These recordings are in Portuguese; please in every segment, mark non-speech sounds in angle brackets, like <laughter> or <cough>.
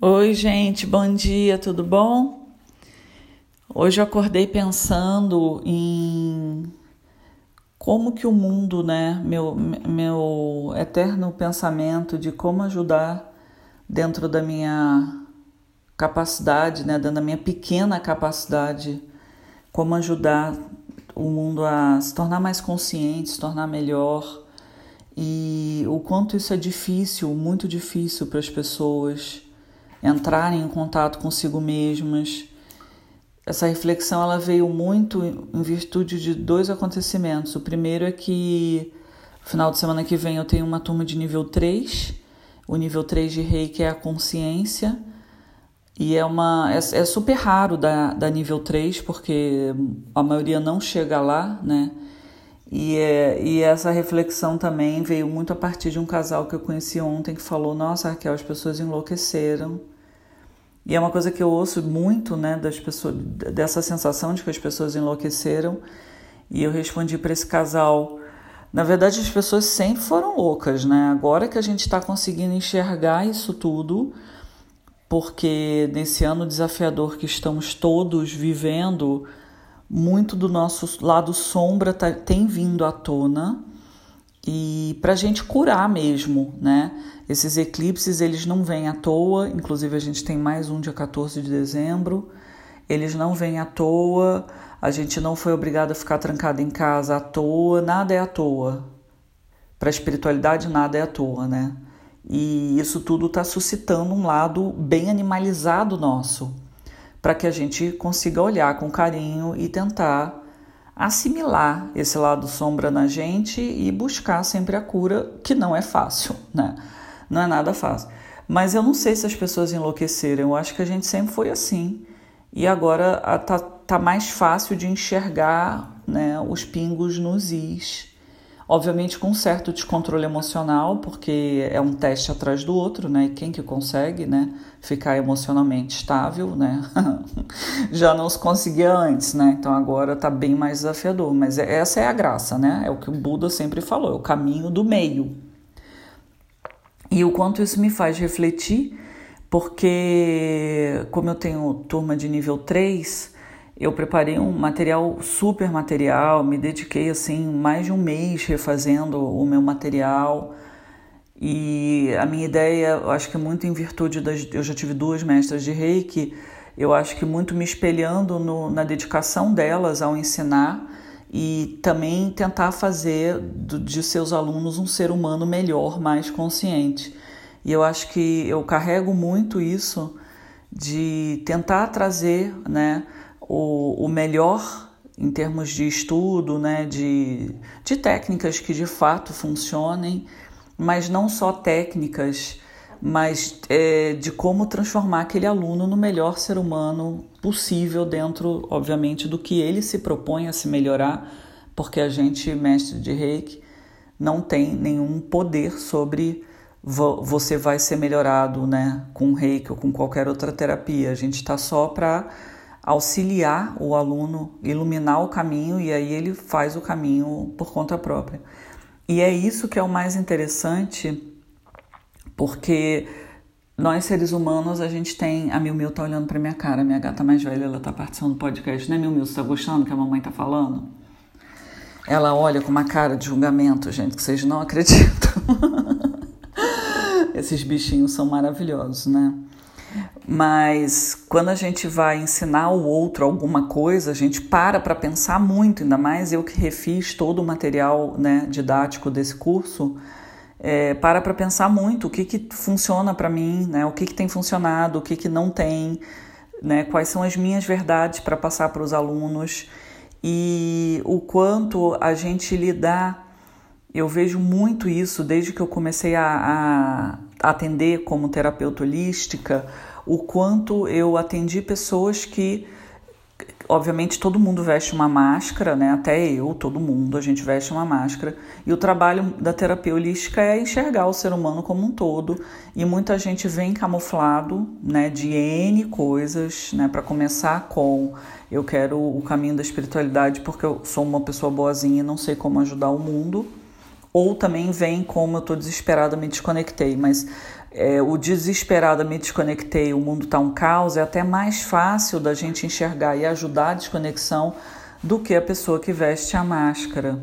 Oi, gente, bom dia, tudo bom? Hoje eu acordei pensando em como que o mundo, né, meu, meu eterno pensamento de como ajudar dentro da minha capacidade, né, dentro da minha pequena capacidade, como ajudar o mundo a se tornar mais consciente, se tornar melhor e o quanto isso é difícil, muito difícil para as pessoas entrarem em contato consigo mesmas. Essa reflexão ela veio muito em virtude de dois acontecimentos. O primeiro é que final de semana que vem eu tenho uma turma de nível 3. O nível 3 de reiki é a consciência. E é, uma, é, é super raro da, da nível 3, porque a maioria não chega lá, né? E, e essa reflexão também veio muito a partir de um casal que eu conheci ontem que falou: Nossa, Raquel, as pessoas enlouqueceram. E é uma coisa que eu ouço muito, né, das pessoas, dessa sensação de que as pessoas enlouqueceram. E eu respondi para esse casal: Na verdade, as pessoas sempre foram loucas, né? Agora que a gente está conseguindo enxergar isso tudo, porque nesse ano desafiador que estamos todos vivendo muito do nosso lado sombra tá, tem vindo à tona e para a gente curar mesmo, né? Esses eclipses eles não vêm à toa, inclusive a gente tem mais um dia 14 de dezembro, eles não vêm à toa, a gente não foi obrigado a ficar trancado em casa à toa, nada é à toa. Para a espiritualidade nada é à toa, né? E isso tudo está suscitando um lado bem animalizado nosso para que a gente consiga olhar com carinho e tentar assimilar esse lado sombra na gente e buscar sempre a cura, que não é fácil, né? Não é nada fácil. Mas eu não sei se as pessoas enlouqueceram, eu acho que a gente sempre foi assim. E agora tá, tá mais fácil de enxergar né, os pingos nos is Obviamente com um certo descontrole emocional, porque é um teste atrás do outro, né? E quem que consegue, né? Ficar emocionalmente estável, né? <laughs> Já não se conseguia antes, né? Então agora tá bem mais desafiador. Mas é, essa é a graça, né? É o que o Buda sempre falou, é o caminho do meio. E o quanto isso me faz refletir, porque como eu tenho turma de nível 3, eu preparei um material, super material, me dediquei assim mais de um mês refazendo o meu material. E a minha ideia, eu acho que muito em virtude das. Eu já tive duas mestras de reiki, eu acho que muito me espelhando no, na dedicação delas ao ensinar e também tentar fazer do, de seus alunos um ser humano melhor, mais consciente. E eu acho que eu carrego muito isso de tentar trazer, né? O, o melhor em termos de estudo, né, de, de técnicas que de fato funcionem, mas não só técnicas, mas é, de como transformar aquele aluno no melhor ser humano possível dentro, obviamente, do que ele se propõe a se melhorar, porque a gente, mestre de reiki, não tem nenhum poder sobre você vai ser melhorado né, com reiki ou com qualquer outra terapia. A gente está só para auxiliar o aluno, iluminar o caminho e aí ele faz o caminho por conta própria. E é isso que é o mais interessante, porque nós seres humanos, a gente tem. A Mil Mil tá olhando pra minha cara, minha gata mais velha, ela tá participando do podcast, né, Mil Mil? Você tá gostando que a mamãe tá falando? Ela olha com uma cara de julgamento, gente, que vocês não acreditam. <laughs> Esses bichinhos são maravilhosos, né? Mas quando a gente vai ensinar o outro alguma coisa, a gente para para pensar muito, ainda mais eu que refiz todo o material né, didático desse curso, é, para para pensar muito o que, que funciona para mim, né, o que, que tem funcionado, o que, que não tem, né, quais são as minhas verdades para passar para os alunos e o quanto a gente lidar. Eu vejo muito isso desde que eu comecei a, a atender como terapeuta holística o quanto eu atendi pessoas que obviamente todo mundo veste uma máscara, né? Até eu, todo mundo, a gente veste uma máscara. E o trabalho da terapia holística é enxergar o ser humano como um todo. E muita gente vem camuflado, né, de N coisas, né, para começar com eu quero o caminho da espiritualidade porque eu sou uma pessoa boazinha e não sei como ajudar o mundo. Ou também vem como eu estou desesperada, me desconectei, mas é, o desesperado me desconectei, o mundo está um caos, é até mais fácil da gente enxergar e ajudar a desconexão do que a pessoa que veste a máscara.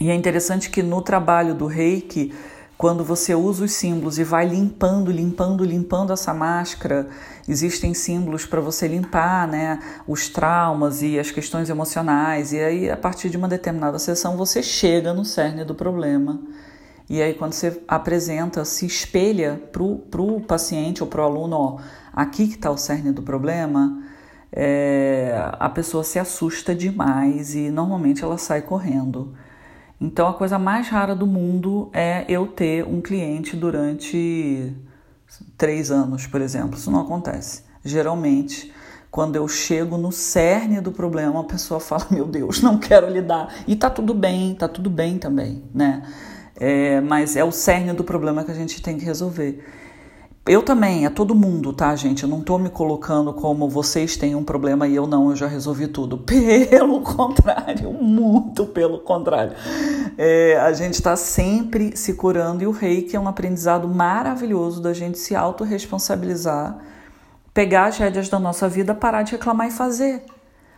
E é interessante que no trabalho do reiki, quando você usa os símbolos e vai limpando, limpando, limpando essa máscara, existem símbolos para você limpar né, os traumas e as questões emocionais. E aí, a partir de uma determinada sessão, você chega no cerne do problema. E aí, quando você apresenta, se espelha para o paciente ou para o aluno, ó, aqui que está o cerne do problema, é, a pessoa se assusta demais e normalmente ela sai correndo. Então, a coisa mais rara do mundo é eu ter um cliente durante três anos, por exemplo. Isso não acontece. Geralmente, quando eu chego no cerne do problema, a pessoa fala: Meu Deus, não quero lidar. E tá tudo bem, tá tudo bem também, né? É, mas é o cerne do problema que a gente tem que resolver. Eu também, é todo mundo, tá, gente? Eu não tô me colocando como vocês têm um problema e eu não, eu já resolvi tudo. <laughs> Pelo contrário, muito pelo contrário. É, a gente está sempre se curando e o reiki é um aprendizado maravilhoso da gente se autorresponsabilizar, pegar as rédeas da nossa vida, parar de reclamar e fazer.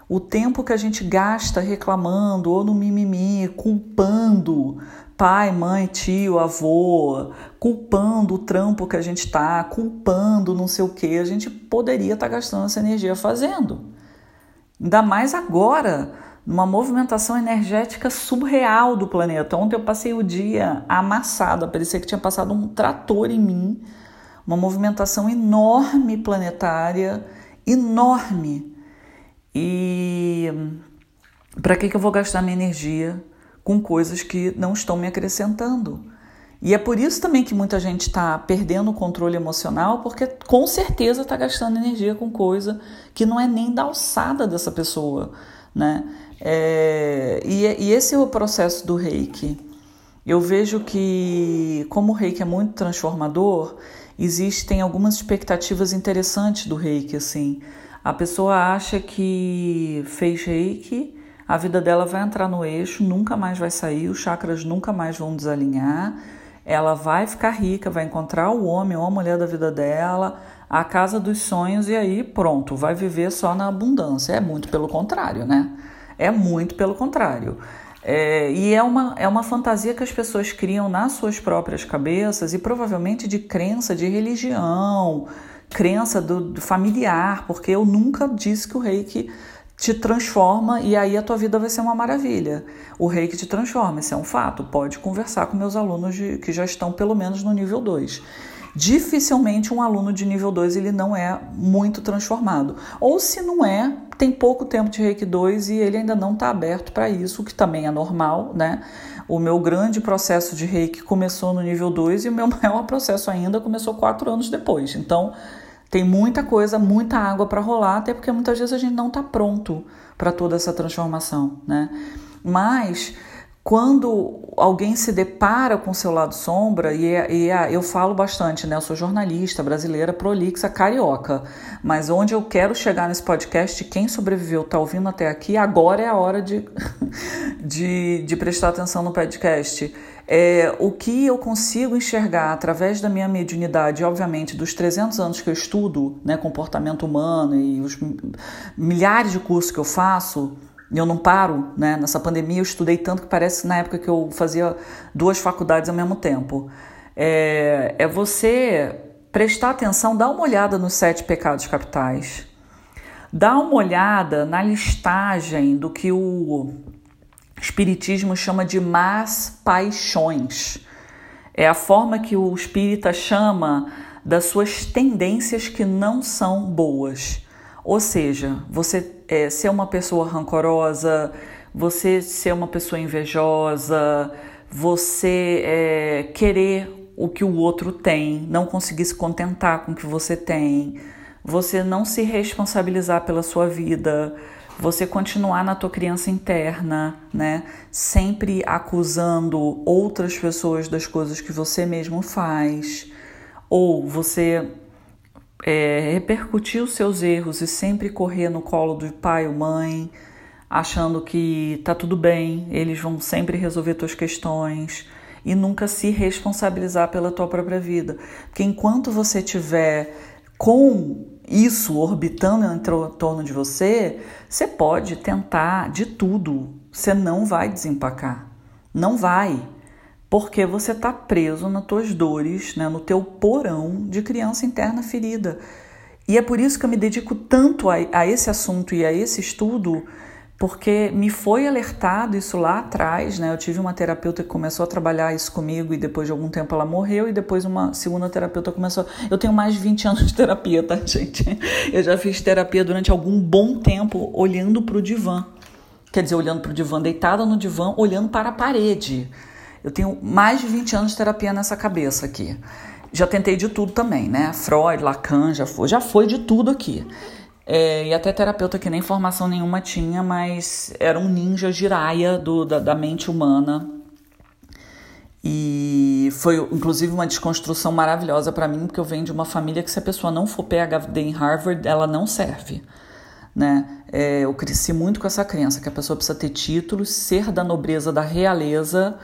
O tempo que a gente gasta reclamando ou no mimimi, culpando pai, mãe, tio, avô, culpando o trampo que a gente está, culpando não sei o que, a gente poderia estar tá gastando essa energia fazendo. Ainda mais agora, numa movimentação energética surreal do planeta. Ontem eu passei o dia amassada, parecia que tinha passado um trator em mim, uma movimentação enorme planetária, enorme. E para que, que eu vou gastar minha energia? Com coisas que não estão me acrescentando. E é por isso também que muita gente está perdendo o controle emocional, porque com certeza está gastando energia com coisa que não é nem da alçada dessa pessoa, né? É, e, e esse é o processo do reiki. Eu vejo que, como o reiki é muito transformador, existem algumas expectativas interessantes do reiki, assim. A pessoa acha que fez reiki a vida dela vai entrar no eixo, nunca mais vai sair, os chakras nunca mais vão desalinhar. Ela vai ficar rica, vai encontrar o homem ou a mulher da vida dela, a casa dos sonhos e aí pronto, vai viver só na abundância. É muito pelo contrário, né? É muito pelo contrário. É, e é uma, é uma fantasia que as pessoas criam nas suas próprias cabeças e provavelmente de crença de religião, crença do, do familiar, porque eu nunca disse que o reiki te transforma e aí a tua vida vai ser uma maravilha. O rei que te transforma, isso é um fato. Pode conversar com meus alunos de, que já estão pelo menos no nível 2. Dificilmente um aluno de nível 2 ele não é muito transformado. Ou se não é, tem pouco tempo de Reiki 2 e ele ainda não está aberto para isso, o que também é normal, né? O meu grande processo de Reiki começou no nível 2 e o meu <laughs> maior processo ainda começou quatro anos depois. Então, tem muita coisa, muita água para rolar, até porque muitas vezes a gente não está pronto para toda essa transformação, né? Mas quando alguém se depara com seu lado sombra, e, é, e é, eu falo bastante, né? Eu sou jornalista brasileira, prolixa, carioca, mas onde eu quero chegar nesse podcast, quem sobreviveu, está ouvindo até aqui, agora é a hora de, <laughs> de, de prestar atenção no podcast é, o que eu consigo enxergar através da minha mediunidade, obviamente, dos 300 anos que eu estudo né, comportamento humano e os milhares de cursos que eu faço, eu não paro, né? Nessa pandemia eu estudei tanto que parece na época que eu fazia duas faculdades ao mesmo tempo. É, é você prestar atenção, dar uma olhada nos sete pecados capitais, dar uma olhada na listagem do que o Espiritismo chama de más paixões. É a forma que o espírita chama das suas tendências que não são boas. Ou seja, você é, ser uma pessoa rancorosa, você ser uma pessoa invejosa, você é, querer o que o outro tem, não conseguir se contentar com o que você tem, você não se responsabilizar pela sua vida, você continuar na tua criança interna, né? Sempre acusando outras pessoas das coisas que você mesmo faz, ou você é, repercutir os seus erros e sempre correr no colo do pai ou mãe, achando que tá tudo bem, eles vão sempre resolver tuas questões. e nunca se responsabilizar pela tua própria vida. Porque enquanto você tiver com isso orbitando em torno de você, você pode tentar de tudo. Você não vai desempacar. Não vai. Porque você está preso nas tuas dores, né, no teu porão de criança interna ferida. E é por isso que eu me dedico tanto a, a esse assunto e a esse estudo, porque me foi alertado isso lá atrás, né? Eu tive uma terapeuta que começou a trabalhar isso comigo e depois de algum tempo ela morreu e depois uma segunda terapeuta começou. Eu tenho mais de 20 <laughs> anos de terapia, tá, gente? Eu já fiz terapia durante algum bom tempo olhando para o divã. Quer dizer, olhando para o divã, deitada no divã, olhando para a parede. Eu tenho mais de 20 anos de terapia nessa cabeça aqui. Já tentei de tudo também, né? Freud, Lacan, já foi, já foi de tudo aqui. É, e até terapeuta que nem formação nenhuma tinha, mas era um ninja giraia do, da, da mente humana. E foi inclusive uma desconstrução maravilhosa para mim, porque eu venho de uma família que se a pessoa não for PhD em Harvard, ela não serve. Né? É, eu cresci muito com essa crença que a pessoa precisa ter títulos, ser da nobreza da realeza,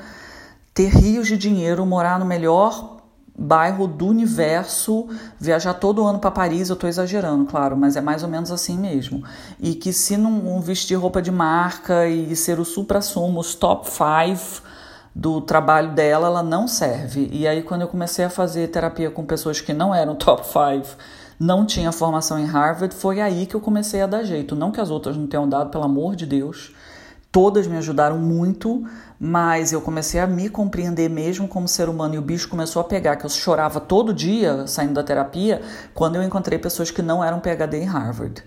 ter rios de dinheiro, morar no melhor bairro do universo, viajar todo ano para Paris, eu estou exagerando, claro, mas é mais ou menos assim mesmo. E que se não vestir roupa de marca e ser o supra-sumo, os top five do trabalho dela, ela não serve. E aí quando eu comecei a fazer terapia com pessoas que não eram top five, não tinha formação em Harvard, foi aí que eu comecei a dar jeito. Não que as outras não tenham dado, pelo amor de Deus, Todas me ajudaram muito, mas eu comecei a me compreender mesmo como ser humano e o bicho começou a pegar, que eu chorava todo dia saindo da terapia, quando eu encontrei pessoas que não eram PhD em Harvard.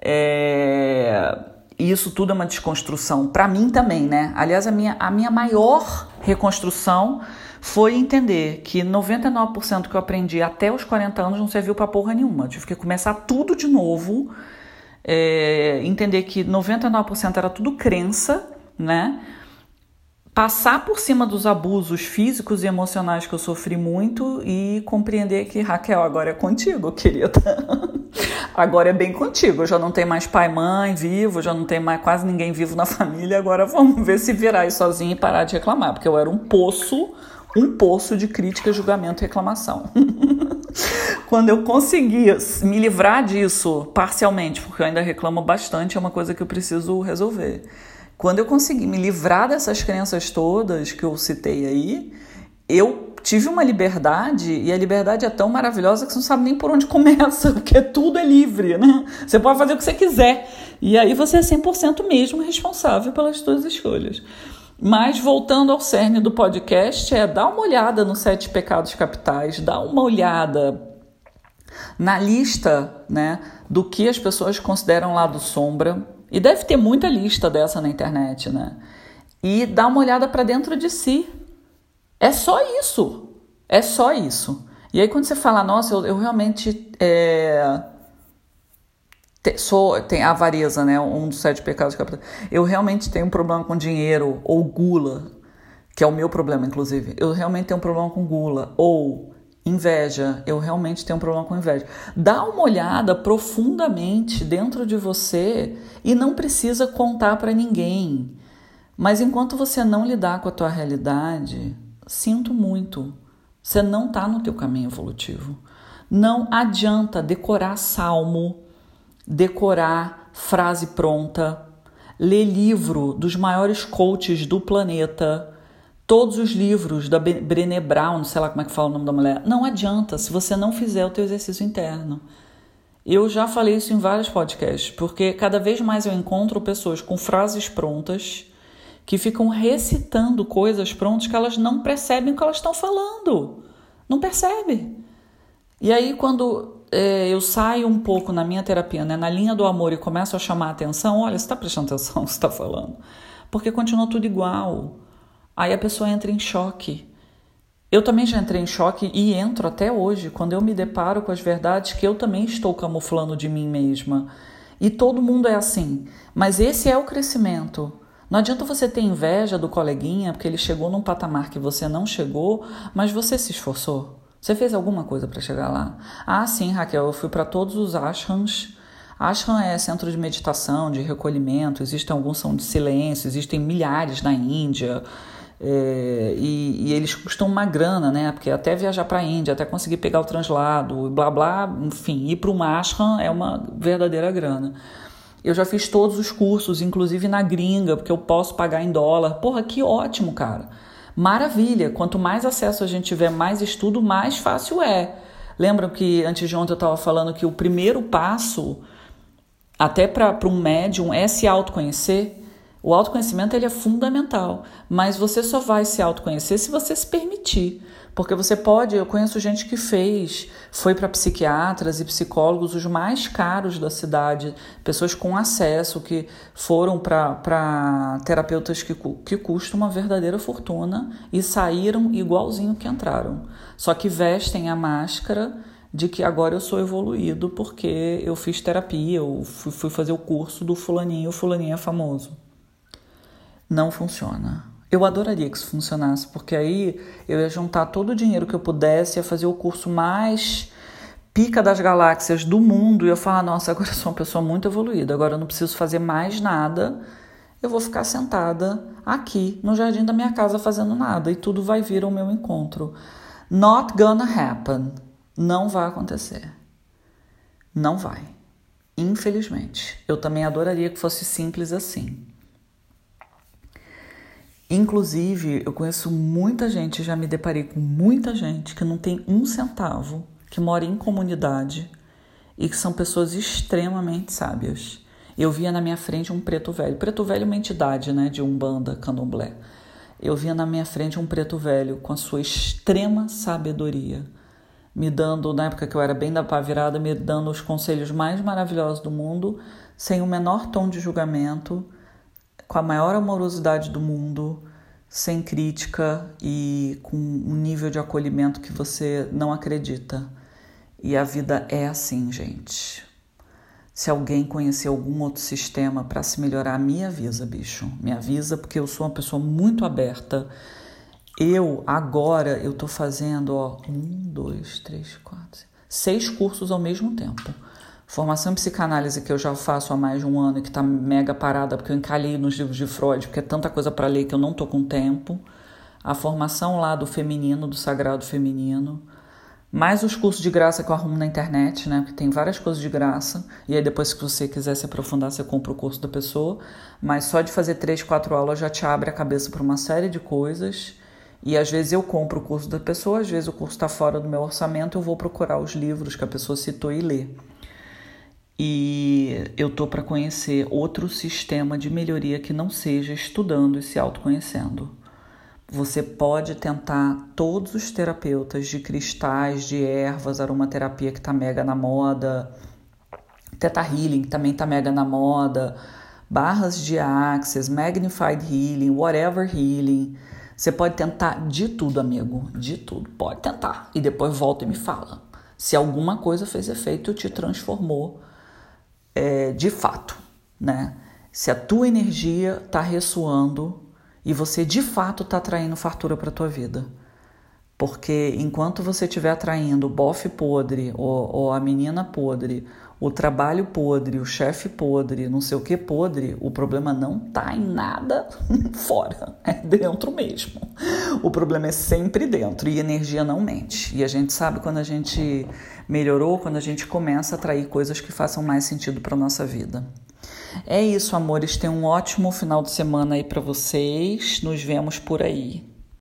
É... Isso tudo é uma desconstrução, para mim também, né? Aliás, a minha, a minha maior reconstrução foi entender que 99% que eu aprendi até os 40 anos não serviu para porra nenhuma. Eu tive que começar tudo de novo é, entender que 99% era tudo crença, né? Passar por cima dos abusos físicos e emocionais que eu sofri muito e compreender que, Raquel, agora é contigo, querida. <laughs> agora é bem contigo. Já não tenho mais pai, mãe vivo, já não tenho mais quase ninguém vivo na <laughs> família. Agora vamos ver se virar aí sozinho e parar de reclamar, porque eu era um poço, um poço de crítica, julgamento e reclamação. <laughs> Quando eu consegui me livrar disso parcialmente, porque eu ainda reclamo bastante, é uma coisa que eu preciso resolver. Quando eu consegui me livrar dessas crenças todas que eu citei aí, eu tive uma liberdade e a liberdade é tão maravilhosa que você não sabe nem por onde começa, <laughs> porque tudo é livre, né? Você pode fazer o que você quiser e aí você é 100% mesmo responsável pelas suas escolhas. Mas voltando ao cerne do podcast, é dar uma olhada nos sete pecados capitais, dá uma olhada na lista né, do que as pessoas consideram lado sombra, e deve ter muita lista dessa na internet, né? E dá uma olhada para dentro de si. É só isso. É só isso. E aí quando você fala, nossa, eu, eu realmente é, te, sou tem avareza, né? Um dos sete pecados capitais. Eu realmente tenho um problema com dinheiro ou gula, que é o meu problema, inclusive. Eu realmente tenho um problema com gula ou inveja. Eu realmente tenho um problema com inveja. Dá uma olhada profundamente dentro de você e não precisa contar para ninguém. Mas enquanto você não lidar com a tua realidade, sinto muito. Você não está no teu caminho evolutivo. Não adianta decorar salmo decorar frase pronta, ler livro dos maiores coaches do planeta, todos os livros da Brené Brown, sei lá como é que fala o nome da mulher. Não adianta se você não fizer o teu exercício interno. Eu já falei isso em vários podcasts, porque cada vez mais eu encontro pessoas com frases prontas que ficam recitando coisas prontas que elas não percebem o que elas estão falando. Não percebe. E aí, quando é, eu saio um pouco na minha terapia, né, na linha do amor e começo a chamar a atenção, olha, você está prestando atenção no que está falando? Porque continua tudo igual. Aí a pessoa entra em choque. Eu também já entrei em choque e entro até hoje, quando eu me deparo com as verdades que eu também estou camuflando de mim mesma. E todo mundo é assim. Mas esse é o crescimento. Não adianta você ter inveja do coleguinha porque ele chegou num patamar que você não chegou, mas você se esforçou. Você fez alguma coisa para chegar lá? Ah, sim, Raquel, eu fui para todos os ashrams. Ashram é centro de meditação, de recolhimento, existem alguns são de silêncio, existem milhares na Índia. É, e, e, eles custam uma grana, né? Porque até viajar para a Índia, até conseguir pegar o translado, blá blá, enfim, ir para o ashram é uma verdadeira grana. Eu já fiz todos os cursos, inclusive na gringa, porque eu posso pagar em dólar. Porra, que ótimo, cara. Maravilha. Quanto mais acesso a gente tiver, mais estudo, mais fácil é. Lembram que antes de ontem eu estava falando que o primeiro passo, até para um médium, é se autoconhecer? O autoconhecimento ele é fundamental, mas você só vai se autoconhecer se você se permitir. Porque você pode, eu conheço gente que fez, foi para psiquiatras e psicólogos os mais caros da cidade, pessoas com acesso que foram para terapeutas que, que custam uma verdadeira fortuna e saíram igualzinho que entraram. Só que vestem a máscara de que agora eu sou evoluído porque eu fiz terapia, eu fui, fui fazer o curso do fulaninho, o fulaninho é famoso não funciona. Eu adoraria que isso funcionasse, porque aí eu ia juntar todo o dinheiro que eu pudesse, ia fazer o curso mais pica das galáxias do mundo e eu falar: nossa, agora eu sou uma pessoa muito evoluída, agora eu não preciso fazer mais nada, eu vou ficar sentada aqui no jardim da minha casa fazendo nada e tudo vai vir ao meu encontro. Not gonna happen. Não vai acontecer. Não vai. Infelizmente. Eu também adoraria que fosse simples assim. Inclusive, eu conheço muita gente, já me deparei com muita gente que não tem um centavo, que mora em comunidade e que são pessoas extremamente sábias. Eu via na minha frente um preto velho. Preto velho é uma entidade, né, de Umbanda, Candomblé. Eu via na minha frente um preto velho com a sua extrema sabedoria, me dando, na época que eu era bem da pá virada, me dando os conselhos mais maravilhosos do mundo, sem o menor tom de julgamento, com a maior amorosidade do mundo, sem crítica e com um nível de acolhimento que você não acredita. E a vida é assim, gente. Se alguém conhecer algum outro sistema para se melhorar, me avisa, bicho. Me avisa, porque eu sou uma pessoa muito aberta. Eu, agora, eu tô fazendo, ó, um, dois, três, quatro, seis cursos ao mesmo tempo. Formação em psicanálise que eu já faço há mais de um ano e que está mega parada porque eu encalhei nos livros de Freud, porque é tanta coisa para ler que eu não tô com tempo. A formação lá do feminino, do sagrado feminino. Mais os cursos de graça que eu arrumo na internet, né? Porque tem várias coisas de graça. E aí depois, se você quiser se aprofundar, você compra o curso da pessoa. Mas só de fazer três, quatro aulas já te abre a cabeça para uma série de coisas. E às vezes eu compro o curso da pessoa, às vezes o curso está fora do meu orçamento, eu vou procurar os livros que a pessoa citou e ler e eu tô para conhecer outro sistema de melhoria que não seja estudando e se autoconhecendo. Você pode tentar todos os terapeutas de cristais, de ervas, aromaterapia que tá mega na moda, Teta Healing que também tá mega na moda, barras de Access, Magnified Healing, Whatever Healing. Você pode tentar de tudo, amigo, de tudo. Pode tentar e depois volta e me fala. Se alguma coisa fez efeito, te transformou é, de fato, né? Se a tua energia está ressoando e você de fato está atraindo fartura para a tua vida. Porque enquanto você estiver atraindo o bofe podre, ou, ou, a menina podre, o trabalho podre, o chefe podre, não sei o que podre, o problema não tá em nada <laughs> fora, é dentro mesmo. O problema é sempre dentro e energia não mente. E a gente sabe quando a gente melhorou, quando a gente começa a atrair coisas que façam mais sentido para nossa vida. É isso, amores. Tenham um ótimo final de semana aí para vocês. Nos vemos por aí.